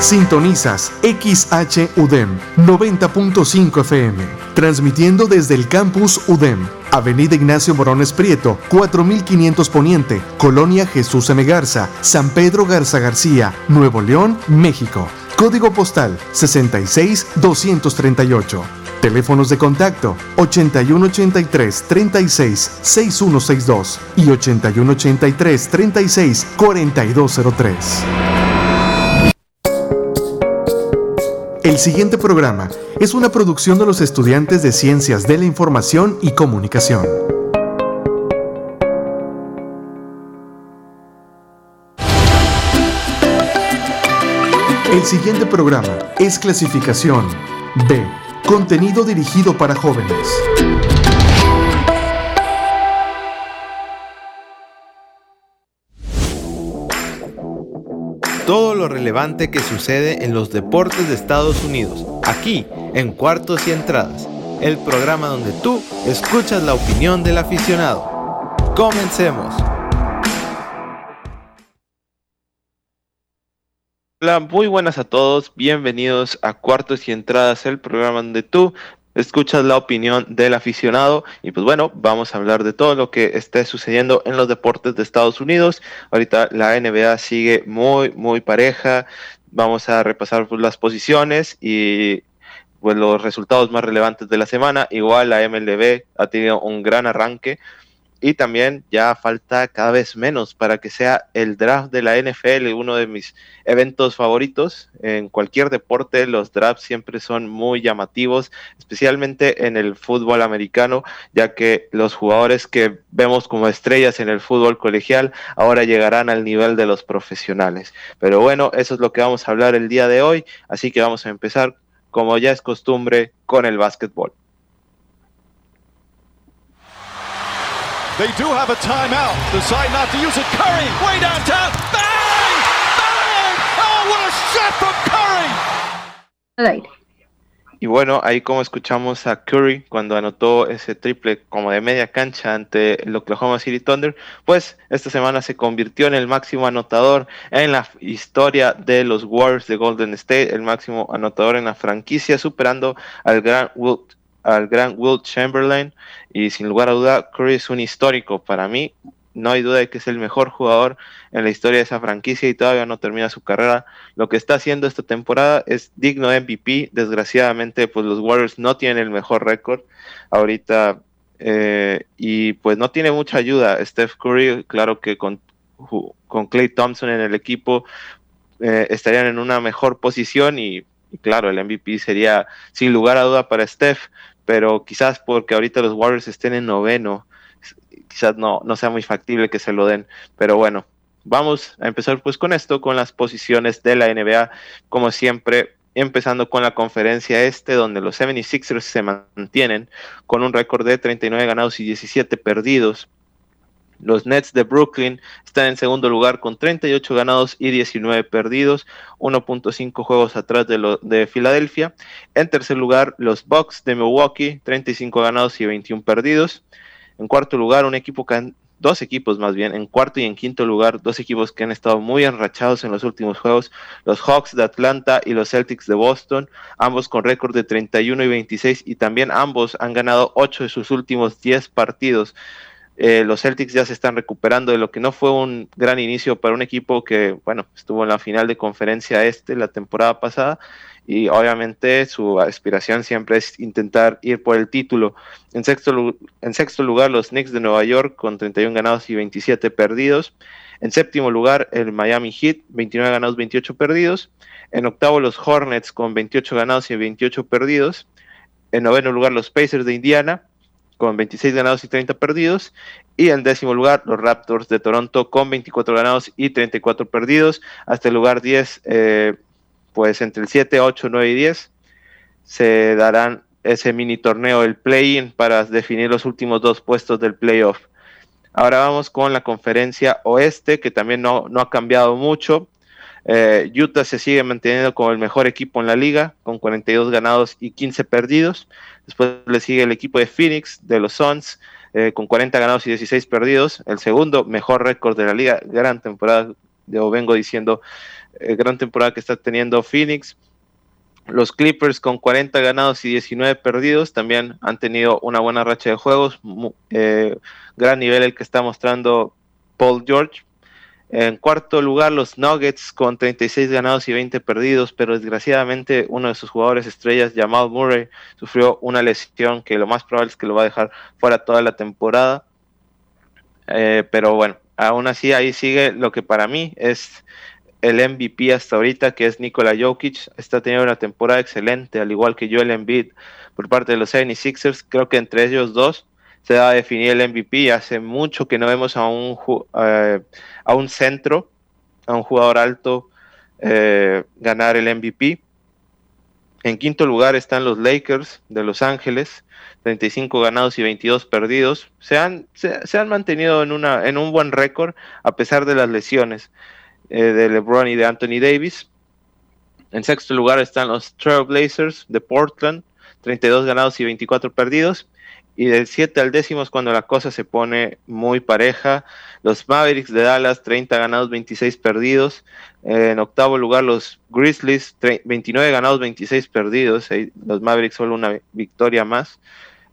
Sintonizas XH UDEM 90.5 FM, transmitiendo desde el campus UDEM, Avenida Ignacio Morones Prieto, 4500 Poniente, Colonia Jesús M. Garza, San Pedro Garza García, Nuevo León, México. Código postal 66238. Teléfonos de contacto 8183 36 6162 y 8183 El siguiente programa es una producción de los estudiantes de Ciencias de la Información y Comunicación. El siguiente programa es clasificación B, contenido dirigido para jóvenes. Todo lo relevante que sucede en los deportes de Estados Unidos, aquí en Cuartos y Entradas, el programa donde tú escuchas la opinión del aficionado. Comencemos. Hola, muy buenas a todos, bienvenidos a Cuartos y Entradas, el programa donde tú escuchas la opinión del aficionado y pues bueno, vamos a hablar de todo lo que esté sucediendo en los deportes de Estados Unidos. Ahorita la NBA sigue muy, muy pareja. Vamos a repasar pues, las posiciones y pues, los resultados más relevantes de la semana. Igual la MLB ha tenido un gran arranque y también ya falta cada vez menos para que sea el draft de la NFL, uno de mis eventos favoritos. En cualquier deporte los drafts siempre son muy llamativos, especialmente en el fútbol americano, ya que los jugadores que vemos como estrellas en el fútbol colegial ahora llegarán al nivel de los profesionales. Pero bueno, eso es lo que vamos a hablar el día de hoy, así que vamos a empezar, como ya es costumbre, con el básquetbol. They do have a timeout. Decide not to use it. Curry, way downtown. Bang! Bang! Oh, what a shot from Curry! Y bueno, ahí como escuchamos a Curry cuando anotó ese triple como de media cancha ante el Oklahoma City Thunder, pues esta semana se convirtió en el máximo anotador en la historia de los Warriors de Golden State, el máximo anotador en la franquicia, superando al gran Wilt al gran Will Chamberlain y sin lugar a duda Curry es un histórico para mí. No hay duda de que es el mejor jugador en la historia de esa franquicia y todavía no termina su carrera. Lo que está haciendo esta temporada es digno de MVP. Desgraciadamente, pues los Warriors no tienen el mejor récord ahorita eh, y pues no tiene mucha ayuda. Steph Curry, claro que con, con Clay Thompson en el equipo eh, estarían en una mejor posición y, y claro, el MVP sería sin lugar a duda para Steph pero quizás porque ahorita los Warriors estén en noveno, quizás no, no sea muy factible que se lo den, pero bueno, vamos a empezar pues con esto, con las posiciones de la NBA, como siempre, empezando con la conferencia este, donde los 76ers se mantienen con un récord de 39 ganados y 17 perdidos. Los Nets de Brooklyn están en segundo lugar con 38 ganados y 19 perdidos, 1.5 juegos atrás de, lo, de Filadelfia. En tercer lugar, los Bucks de Milwaukee, 35 ganados y 21 perdidos. En cuarto lugar, un equipo que dos equipos más bien, en cuarto y en quinto lugar, dos equipos que han estado muy enrachados en los últimos juegos, los Hawks de Atlanta y los Celtics de Boston, ambos con récord de 31 y 26 y también ambos han ganado 8 de sus últimos 10 partidos. Eh, los Celtics ya se están recuperando de lo que no fue un gran inicio para un equipo que, bueno, estuvo en la final de conferencia este la temporada pasada y obviamente su aspiración siempre es intentar ir por el título. En sexto, en sexto lugar, los Knicks de Nueva York con 31 ganados y 27 perdidos. En séptimo lugar, el Miami Heat, 29 ganados, 28 perdidos. En octavo, los Hornets con 28 ganados y 28 perdidos. En noveno lugar, los Pacers de Indiana, con 26 ganados y 30 perdidos. Y en décimo lugar, los Raptors de Toronto con 24 ganados y 34 perdidos. Hasta el lugar 10, eh, pues entre el 7, 8, 9 y 10 se darán ese mini torneo, el play-in, para definir los últimos dos puestos del playoff. Ahora vamos con la conferencia oeste, que también no, no ha cambiado mucho. Eh, Utah se sigue manteniendo como el mejor equipo en la liga, con 42 ganados y 15 perdidos. Después le sigue el equipo de Phoenix, de los Suns, eh, con 40 ganados y 16 perdidos. El segundo mejor récord de la liga, gran temporada yo vengo diciendo, eh, gran temporada que está teniendo Phoenix. Los Clippers con 40 ganados y 19 perdidos también han tenido una buena racha de juegos. Eh, gran nivel el que está mostrando Paul George. En cuarto lugar, los Nuggets con 36 ganados y 20 perdidos, pero desgraciadamente uno de sus jugadores estrellas, Jamal Murray, sufrió una lesión que lo más probable es que lo va a dejar fuera toda la temporada. Eh, pero bueno, aún así ahí sigue lo que para mí es el MVP hasta ahorita, que es Nikola Jokic. Está teniendo una temporada excelente, al igual que Joel Embiid por parte de los 76ers. Creo que entre ellos dos se va a definir el MVP. Hace mucho que no vemos a un, eh, a un centro, a un jugador alto, eh, ganar el MVP. En quinto lugar están los Lakers de Los Ángeles, 35 ganados y 22 perdidos. Se han, se, han mantenido en, una, en un buen récord a pesar de las lesiones eh, de LeBron y de Anthony Davis. En sexto lugar están los Trailblazers de Portland, 32 ganados y 24 perdidos. Y del 7 al décimo es cuando la cosa se pone muy pareja. Los Mavericks de Dallas, 30 ganados, 26 perdidos. en octavo lugar, los Grizzlies, 29 ganados, 26 perdidos. los Mavericks solo una victoria más.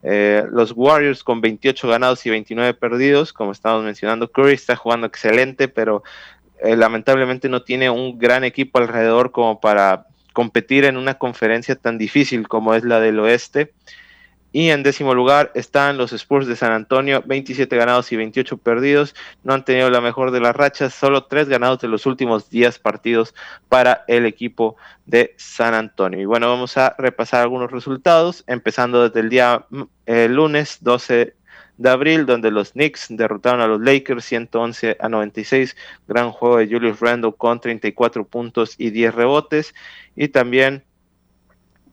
Eh, los Warriors con 28 ganados y 29 perdidos, como estamos mencionando. Curry está jugando excelente, pero eh, lamentablemente no tiene un gran equipo alrededor como para competir en una conferencia tan difícil como es la del oeste. Y en décimo lugar están los Spurs de San Antonio, 27 ganados y 28 perdidos. No han tenido la mejor de las rachas, solo 3 ganados de los últimos 10 partidos para el equipo de San Antonio. Y bueno, vamos a repasar algunos resultados, empezando desde el día eh, lunes 12 de abril, donde los Knicks derrotaron a los Lakers 111 a 96. Gran juego de Julius Randle con 34 puntos y 10 rebotes. Y también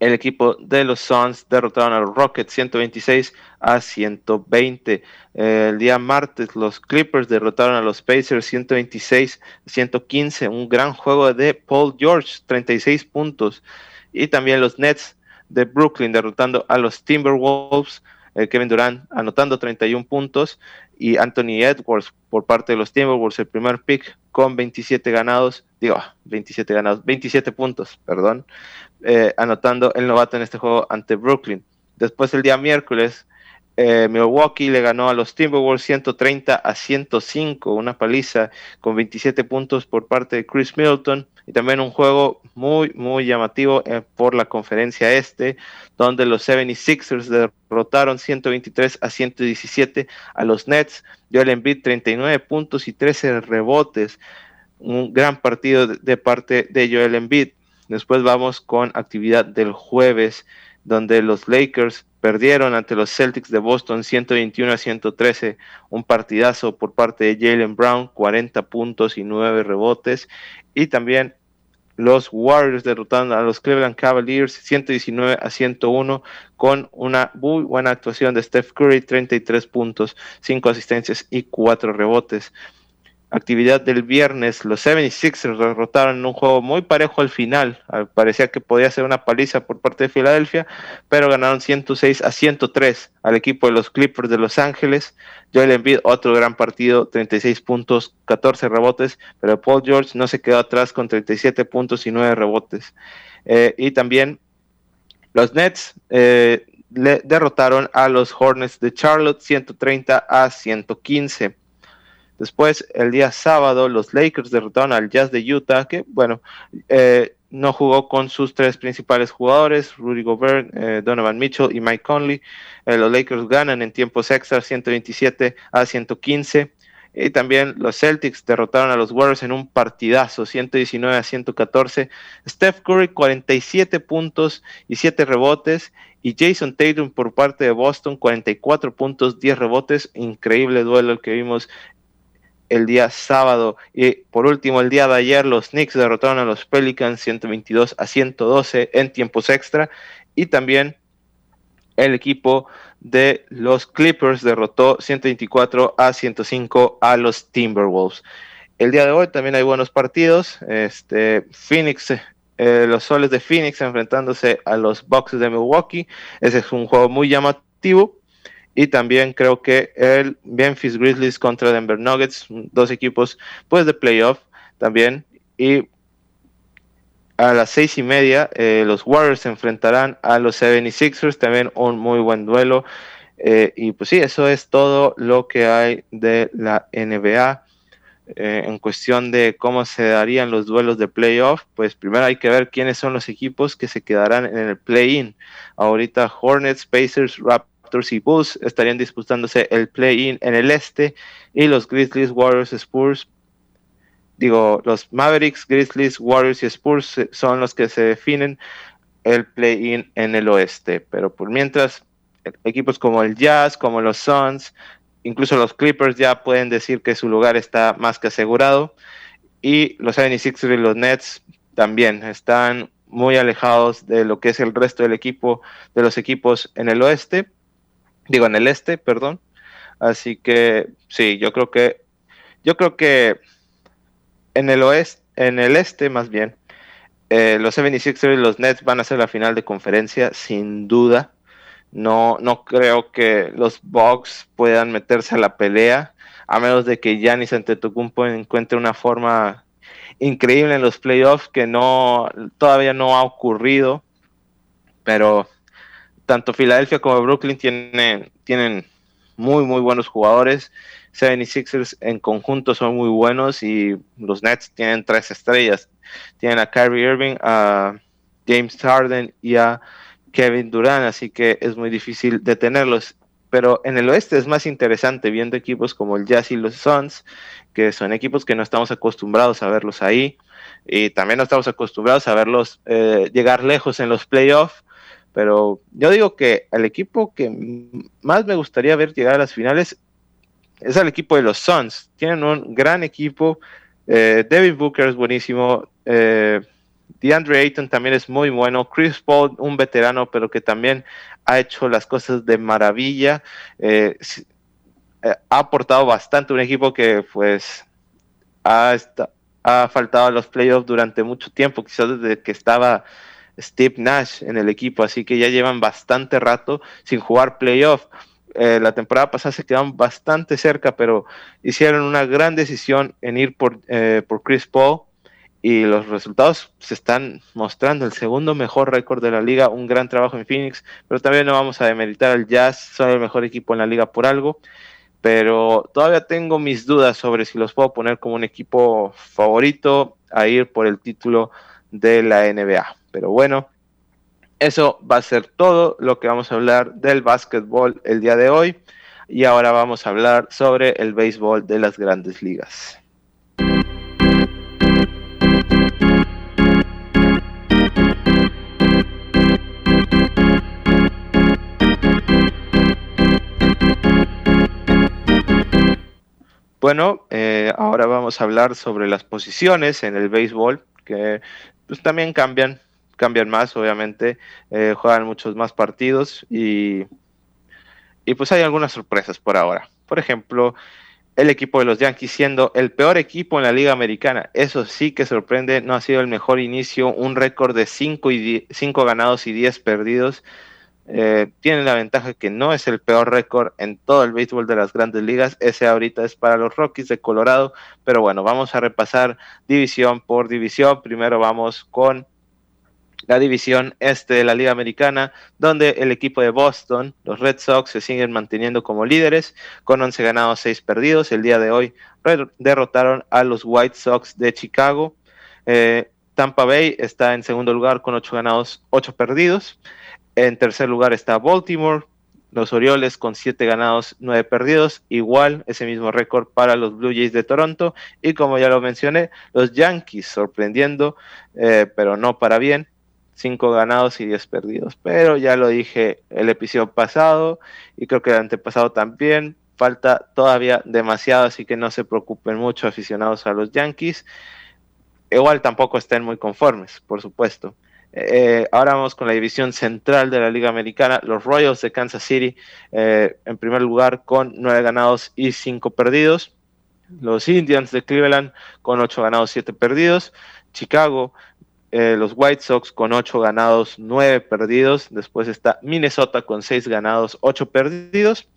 el equipo de los Suns derrotaron a los Rockets 126 a 120. el día martes los Clippers derrotaron a los Pacers 126 a 115. Un gran juego de Paul George, 36 puntos. Y también los Nets de Brooklyn derrotando a los Timberwolves. Eh, Kevin Durant anotando 31 puntos y Anthony Edwards por parte de los Timberwolves, el primer pick con 27 ganados, digo, 27 ganados, 27 puntos, perdón, eh, anotando el novato en este juego ante Brooklyn. Después el día miércoles, eh, Milwaukee le ganó a los Timberwolves 130 a 105, una paliza con 27 puntos por parte de Chris Middleton y también un juego muy, muy llamativo eh, por la conferencia este, donde los 76ers derrotaron 123 a 117 a los Nets. Joel Embiid 39 puntos y 13 rebotes. Un gran partido de parte de Joel Embiid. Después vamos con actividad del jueves, donde los Lakers perdieron ante los Celtics de Boston 121 a 113, un partidazo por parte de Jalen Brown, 40 puntos y 9 rebotes. Y también los Warriors derrotaron a los Cleveland Cavaliers 119 a 101 con una muy buena actuación de Steph Curry, 33 puntos, 5 asistencias y 4 rebotes actividad del viernes, los 76ers derrotaron en un juego muy parejo al final. Ah, parecía que podía ser una paliza por parte de Filadelfia, pero ganaron 106 a 103 al equipo de los Clippers de Los Ángeles. Joel Embiid, otro gran partido, 36 puntos, 14 rebotes, pero Paul George no se quedó atrás con 37 puntos y 9 rebotes. Eh, y también los Nets eh, le derrotaron a los Hornets de Charlotte 130 a 115. Después, el día sábado, los Lakers derrotaron al Jazz de Utah, que, bueno, eh, no jugó con sus tres principales jugadores, Rudy Gobert, eh, Donovan Mitchell y Mike Conley. Eh, los Lakers ganan en tiempos extra 127 a 115. Y también los Celtics derrotaron a los Warriors en un partidazo, 119 a 114. Steph Curry, 47 puntos y 7 rebotes. Y Jason Tatum por parte de Boston, 44 puntos, 10 rebotes. Increíble duelo el que vimos el día sábado. Y por último, el día de ayer, los Knicks derrotaron a los Pelicans 122 a 112 en tiempos extra. Y también el equipo de los Clippers derrotó 124 a 105 a los Timberwolves. El día de hoy también hay buenos partidos. Este, Phoenix, eh, los soles de Phoenix enfrentándose a los Bucks de Milwaukee. Ese es un juego muy llamativo. Y también creo que el Memphis Grizzlies contra Denver Nuggets, dos equipos pues de playoff. también. Y a las seis y media, eh, los Warriors se enfrentarán a los 76ers, también un muy buen duelo. Eh, y pues sí, eso es todo lo que hay de la NBA. Eh, en cuestión de cómo se darían los duelos de playoff, pues primero hay que ver quiénes son los equipos que se quedarán en el play-in. Ahorita Hornets, Pacers, Raptors y Bulls estarían disputándose el play-in en el este y los Grizzlies, Warriors, Spurs digo, los Mavericks, Grizzlies, Warriors y Spurs son los que se definen el play-in en el oeste. Pero por mientras, equipos como el Jazz, como los Suns, incluso los Clippers ya pueden decir que su lugar está más que asegurado. Y los 76ers y los Nets también están muy alejados de lo que es el resto del equipo, de los equipos en el oeste, digo en el este, perdón. Así que sí, yo creo que yo creo que en el oeste, en el este más bien, eh, los 76ers y los Nets van a ser la final de conferencia, sin duda. No, no creo que los Bucks puedan meterse a la pelea, a menos de que Giannis Antetokounmpo encuentre una forma increíble en los playoffs que no todavía no ha ocurrido. Pero tanto Filadelfia como Brooklyn tienen, tienen muy, muy buenos jugadores. 76ers en conjunto son muy buenos y los Nets tienen tres estrellas. Tienen a Kyrie Irving, a James Harden y a Kevin Durant, así que es muy difícil detenerlos. Pero en el oeste es más interesante viendo equipos como el Jazz y los Suns, que son equipos que no estamos acostumbrados a verlos ahí. Y también no estamos acostumbrados a verlos eh, llegar lejos en los playoffs. Pero yo digo que el equipo que más me gustaría ver llegar a las finales es el equipo de los Suns. Tienen un gran equipo. Eh, David Booker es buenísimo. Eh, DeAndre Ayton también es muy bueno. Chris Paul, un veterano, pero que también ha hecho las cosas de maravilla. Eh, eh, ha aportado bastante un equipo que pues ha, ha faltado a los playoffs durante mucho tiempo, quizás desde que estaba Steve Nash en el equipo, así que ya llevan bastante rato sin jugar playoff. Eh, la temporada pasada se quedaron bastante cerca, pero hicieron una gran decisión en ir por, eh, por Chris Paul y los resultados se están mostrando. El segundo mejor récord de la liga, un gran trabajo en Phoenix, pero también no vamos a demeritar al Jazz, son el mejor equipo en la liga por algo, pero todavía tengo mis dudas sobre si los puedo poner como un equipo favorito a ir por el título de la NBA. Pero bueno, eso va a ser todo lo que vamos a hablar del básquetbol el día de hoy. Y ahora vamos a hablar sobre el béisbol de las grandes ligas. Bueno, eh, ahora vamos a hablar sobre las posiciones en el béisbol, que pues, también cambian cambian más, obviamente, eh, juegan muchos más partidos y, y pues hay algunas sorpresas por ahora. Por ejemplo, el equipo de los Yankees siendo el peor equipo en la Liga Americana. Eso sí que sorprende, no ha sido el mejor inicio, un récord de 5 y cinco ganados y 10 perdidos. Eh, tiene la ventaja que no es el peor récord en todo el béisbol de las grandes ligas. Ese ahorita es para los Rockies de Colorado. Pero bueno, vamos a repasar división por división. Primero vamos con la división este de la Liga Americana, donde el equipo de Boston, los Red Sox, se siguen manteniendo como líderes con 11 ganados, 6 perdidos. El día de hoy derrotaron a los White Sox de Chicago. Eh, Tampa Bay está en segundo lugar con 8 ganados, 8 perdidos. En tercer lugar está Baltimore, los Orioles con 7 ganados, 9 perdidos, igual ese mismo récord para los Blue Jays de Toronto y como ya lo mencioné, los Yankees sorprendiendo, eh, pero no para bien, 5 ganados y 10 perdidos. Pero ya lo dije el episodio pasado y creo que el antepasado también. Falta todavía demasiado, así que no se preocupen mucho aficionados a los Yankees. Igual tampoco estén muy conformes, por supuesto. Eh, ahora vamos con la división central de la Liga Americana. Los Royals de Kansas City eh, en primer lugar con 9 ganados y 5 perdidos. Los Indians de Cleveland con 8 ganados, 7 perdidos. Chicago eh, los White Sox con 8 ganados, 9 perdidos. Después está Minnesota con 6 ganados, 8 perdidos.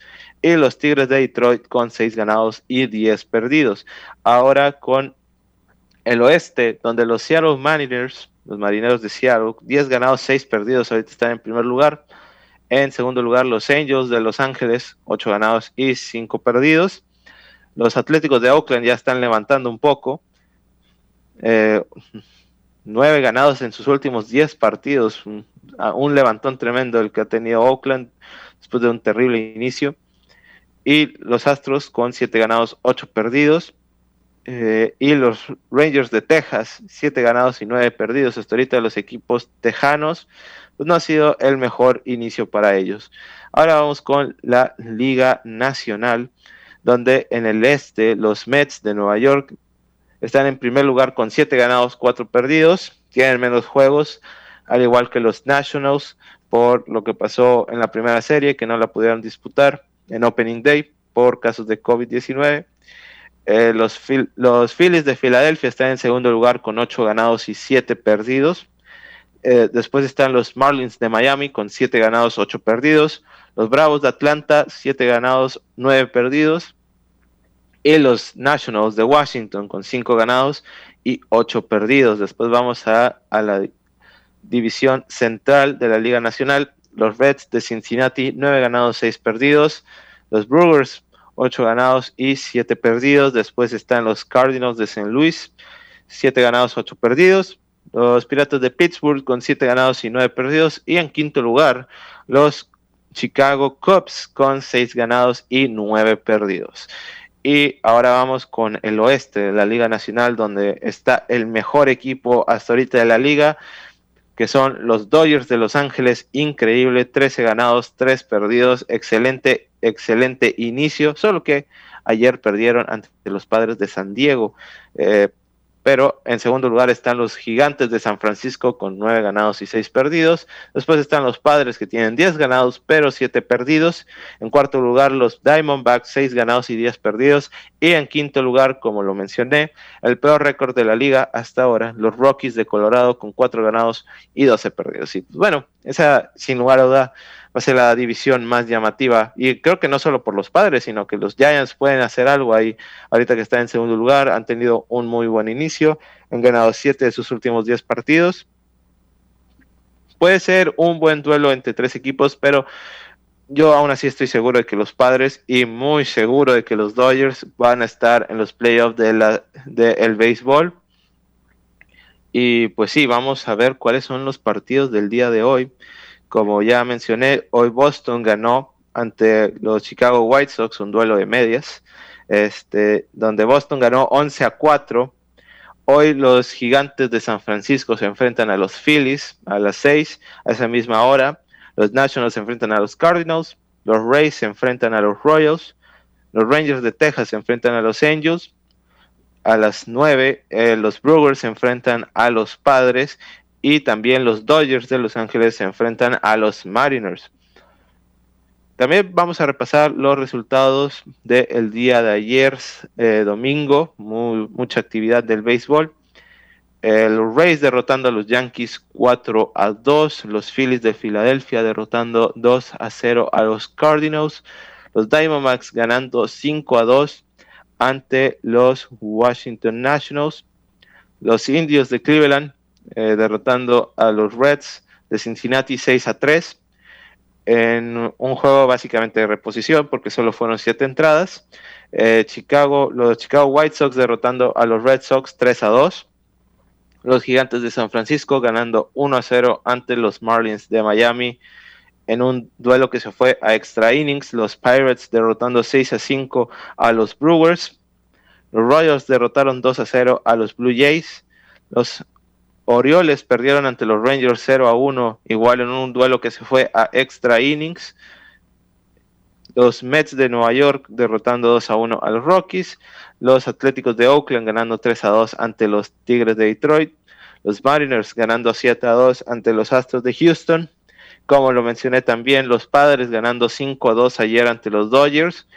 Y los Tigres de Detroit con 6 ganados y 10 perdidos. Ahora con el oeste, donde los Seattle Mariners, los marineros de Seattle, 10 ganados, 6 perdidos, ahorita están en primer lugar. En segundo lugar, los Angels de Los Ángeles, 8 ganados y 5 perdidos. Los Atléticos de Oakland ya están levantando un poco. Eh, 9 ganados en sus últimos 10 partidos. Un, levantón tremendo el que ha tenido Oakland después de un terrible inicio. Y los Astros con 7 ganados, 8 perdidos. Eh, y los Rangers de Texas, 7 ganados y 9 perdidos. Hasta ahorita los equipos tejanos pues no ha sido el mejor inicio para ellos. Ahora vamos con la Liga Nacional, donde en el este los Mets de Nueva York están en primer lugar con 7 ganados, 4 perdidos, tienen menos juegos, al igual que los Nationals, por lo que pasó en la primera serie, que no la pudieron disputar en Opening Day por casos de COVID-19. Eh, los, los Phillies de Filadelfia están en segundo lugar con 8 ganados y 7 perdidos. Eh, después están los Marlins de Miami con 7 ganados, 8 perdidos. Los Bravos de Atlanta, 7 ganados, 9 perdidos. Y los Nationals de Washington con 5 ganados y 8 perdidos. Después vamos a, a la división central de la Liga Nacional. Los Reds de Cincinnati, 9 ganados, 6 perdidos. Los Brewers, 8 ganados y 7 perdidos. Después están los Cardinals de St. Louis, 7 ganados, 8 perdidos. Los Piratas de Pittsburgh con 7 ganados y 9 perdidos. Y en quinto lugar, los Chicago Cubs con 6 ganados y 9 perdidos. Y ahora vamos con el oeste de la Liga Nacional, donde está el mejor equipo hasta ahorita de la liga, que son los Dodgers de Los Ángeles. Increíble, 13 ganados, 3 perdidos. Excelente, excelente inicio. Solo que ayer perdieron ante los padres de San Diego. Eh, pero en segundo lugar están los Gigantes de San Francisco con nueve ganados y seis perdidos. Después están los Padres que tienen 10 ganados pero siete perdidos. En cuarto lugar los Diamondbacks, seis ganados y 10 perdidos. Y en quinto lugar, como lo mencioné, el peor récord de la liga hasta ahora, los Rockies de Colorado con cuatro ganados y 12 perdidos. Y pues, bueno, esa sin lugar a duda va a ser la división más llamativa. Y creo que no solo por los padres, sino que los Giants pueden hacer algo ahí. Ahorita que está en segundo lugar, han tenido un muy buen inicio. Han ganado siete de sus últimos diez partidos. Puede ser un buen duelo entre tres equipos, pero yo aún así estoy seguro de que los padres y muy seguro de que los Dodgers van a estar en los playoffs del de béisbol. Y pues sí, vamos a ver cuáles son los partidos del día de hoy. Como ya mencioné, hoy Boston ganó ante los Chicago White Sox, un duelo de medias, este, donde Boston ganó 11 a 4. Hoy los gigantes de San Francisco se enfrentan a los Phillies a las 6, a esa misma hora. Los Nationals se enfrentan a los Cardinals. Los Rays se enfrentan a los Royals. Los Rangers de Texas se enfrentan a los Angels. A las 9, eh, los Brewers se enfrentan a los Padres y también los Dodgers de Los Ángeles se enfrentan a los Mariners. También vamos a repasar los resultados del día de ayer, eh, domingo, mucha actividad del béisbol. El Rays derrotando a los Yankees 4 a 2, los Phillies de Filadelfia derrotando 2 a 0 a los Cardinals, los Diamondbacks ganando 5 a 2 ante los Washington Nationals, los Indios de Cleveland eh, derrotando a los Reds de Cincinnati 6 a 3 en un juego básicamente de reposición porque solo fueron 7 entradas. Eh, Chicago, los Chicago White Sox derrotando a los Red Sox 3 a 2. Los Gigantes de San Francisco ganando 1 a 0 ante los Marlins de Miami en un duelo que se fue a extra innings. Los Pirates derrotando 6 a 5 a los Brewers. Los Royals derrotaron 2 a 0 a los Blue Jays. Los Orioles perdieron ante los Rangers 0 a 1, igual en un duelo que se fue a extra innings. Los Mets de Nueva York derrotando 2 a 1 a los Rockies. Los Atléticos de Oakland ganando 3 a 2 ante los Tigres de Detroit. Los Mariners ganando 7 a 2 ante los Astros de Houston. Como lo mencioné también, los Padres ganando 5 a 2 ayer ante los Dodgers.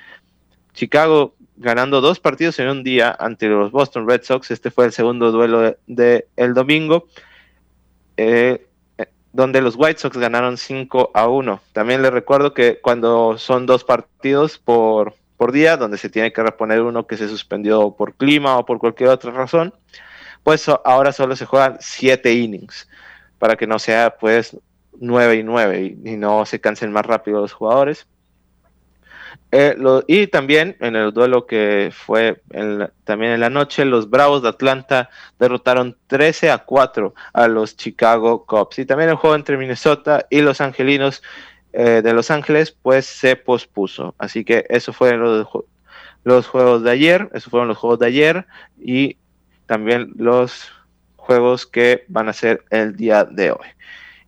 Chicago ganando dos partidos en un día ante los Boston Red Sox. Este fue el segundo duelo del el domingo, eh, donde los White Sox ganaron 5 a 1. También les recuerdo que cuando son dos partidos por, por día, donde se tiene que reponer uno que se suspendió por clima o por cualquier otra razón, pues ahora solo se juegan siete innings para que no sea pues 9 y 9 y, no se cansen más rápido los jugadores. Eh, y también en el duelo que fue también en la noche, los Bravos de Atlanta derrotaron 13 a 4 a los Chicago Cubs. Y también el juego entre Minnesota y los Angelinos eh, de Los Ángeles, pues se pospuso. Así que eso fueron los, los juegos de ayer, esos fueron los juegos de ayer y también los juegos que van a ser el día de hoy.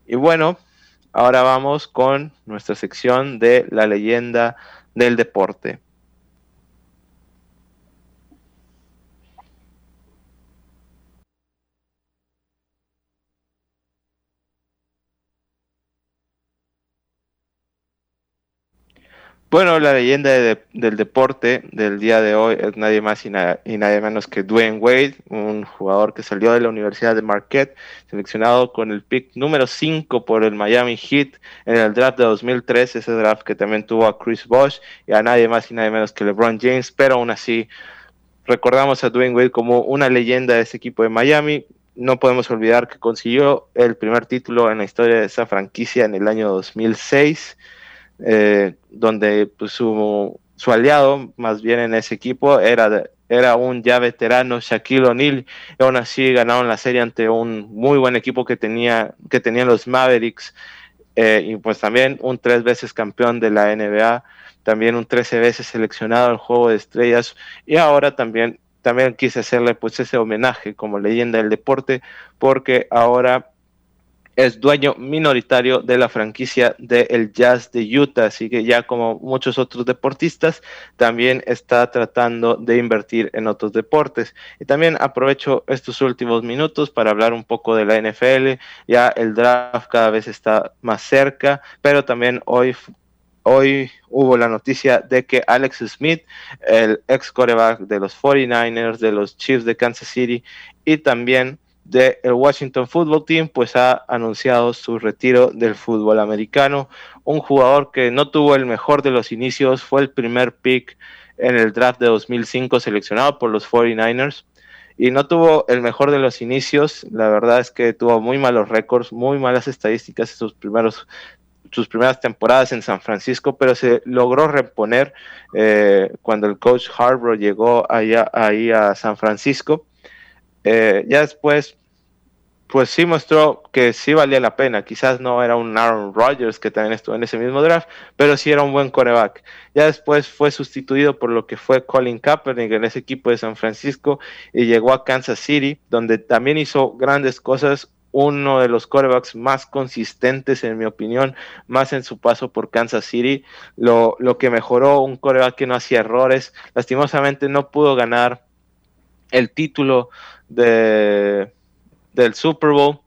Y bueno, ahora vamos con nuestra sección de la leyenda del deporte. Bueno, la leyenda del deporte del día de hoy es nadie más y, nadie menos que Dwayne Wade, un jugador que salió de la Universidad de Marquette, seleccionado con el pick número 5 por el Miami Heat en el draft de 2003, ese draft que también tuvo a Chris Bosh y a nadie más y nadie menos que LeBron James, pero aún así recordamos a Dwayne Wade como una leyenda de ese equipo de Miami. No podemos olvidar que consiguió el primer título en la historia de esa franquicia en el año 2006 eh, donde pues, su, su, aliado, más bien en ese equipo, era, era un ya veterano Shaquille O'Neal, y aún así ganaron la serie ante un muy buen equipo que, tenía, que tenían los Mavericks, eh, y pues también un tres veces campeón de la NBA, también un 13 veces seleccionado al juego de estrellas, y ahora también también quise hacerle pues ese homenaje como leyenda del deporte porque ahora es dueño minoritario de la franquicia del Jazz de Utah, así que ya como muchos otros deportistas, también está tratando de invertir en otros deportes. Y también aprovecho estos últimos minutos para hablar un poco de la NFL, ya el draft cada vez está más cerca, pero también hoy hoy hubo la noticia de que Alex Smith, el ex coreback de los 49ers, de los Chiefs de Kansas City y también del Washington Football Team, pues ha anunciado su retiro del fútbol americano. Un jugador que no tuvo el mejor de los inicios, fue el primer pick en el draft de 2005 seleccionado por los 49ers y no tuvo el mejor de los inicios. La verdad es que tuvo muy malos récords, muy malas estadísticas en sus primeros sus primeras temporadas en San Francisco, pero se logró reponer eh, cuando el coach Harbour llegó allá, ahí a San Francisco eh, ya después, pues sí mostró que sí valía la pena. Quizás no era un Aaron Rodgers que también estuvo en ese mismo draft, pero sí era un buen coreback. Ya después fue sustituido por lo que fue Colin Kaepernick en ese equipo de San Francisco y llegó a Kansas City, donde también hizo grandes cosas. Uno de los corebacks más consistentes, en mi opinión, más en su paso por Kansas City. Lo, lo que mejoró, un coreback que no hacía errores. Lastimosamente no pudo ganar el título de, del Super Bowl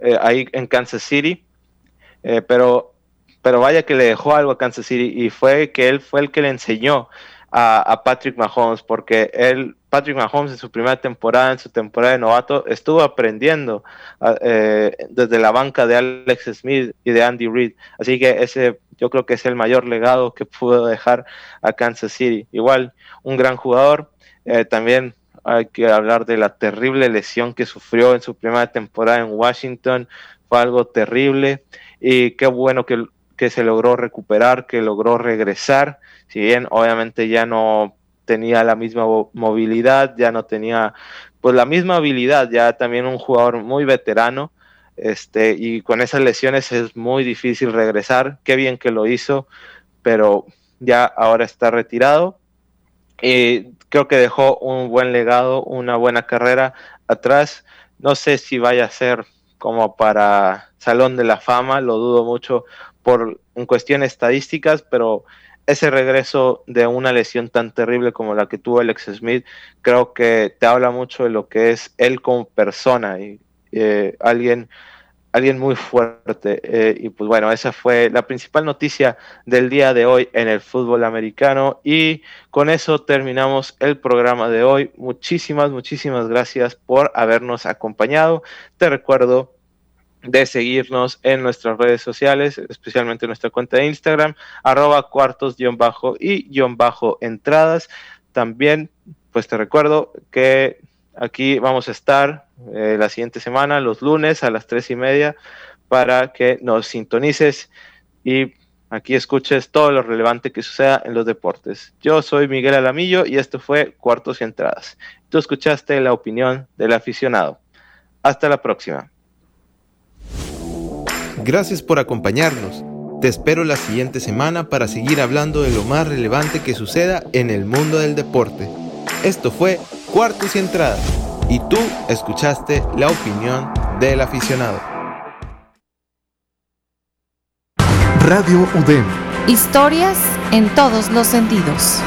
eh, ahí en Kansas City, eh, pero, pero vaya que le dejó algo a Kansas City y fue que él fue el que le enseñó a, Patrick Mahomes, porque él, Patrick Mahomes en su primera temporada, en su temporada de novato, estuvo aprendiendo eh, desde la banca de Alex Smith y de Andy Reid, así que ese yo creo que es el mayor legado que pudo dejar a Kansas City. Igual, un gran jugador, también hay que hablar de la terrible lesión que sufrió en su primera temporada en Washington. Fue algo terrible y qué bueno que, se logró recuperar, que logró regresar. Si bien obviamente ya no tenía la misma movilidad, ya no tenía pues la misma habilidad, ya también un jugador muy veterano. Este, y con esas lesiones es muy difícil regresar. Qué bien que lo hizo, pero ya ahora está retirado. Y creo que dejó un buen legado, una buena carrera atrás. No sé si vaya a ser como para Salón de la Fama, lo dudo mucho por cuestiones estadísticas, pero ese regreso de una lesión tan terrible como la que tuvo Alex Smith, creo que te habla mucho de lo que es él como persona y eh, alguien alguien muy fuerte. Eh, y pues bueno, esa fue la principal noticia del día de hoy en el fútbol americano. Y con eso terminamos el programa de hoy. Muchísimas, muchísimas gracias por habernos acompañado. Te recuerdo de seguirnos en nuestras redes sociales, especialmente en nuestra cuenta de Instagram, arroba cuartos-y-entradas. También, pues te recuerdo que aquí vamos a estar eh, la siguiente semana, los lunes a las tres y media, para que nos sintonices y aquí escuches todo lo relevante que suceda en los deportes. Yo soy Miguel Alamillo y esto fue Cuartos y Entradas. Tú escuchaste la opinión del aficionado. Hasta la próxima. Gracias por acompañarnos. Te espero la siguiente semana para seguir hablando de lo más relevante que suceda en el mundo del deporte. Esto fue Cuartos y Entradas y tú escuchaste la opinión del aficionado. Radio UDEM. Historias en todos los sentidos.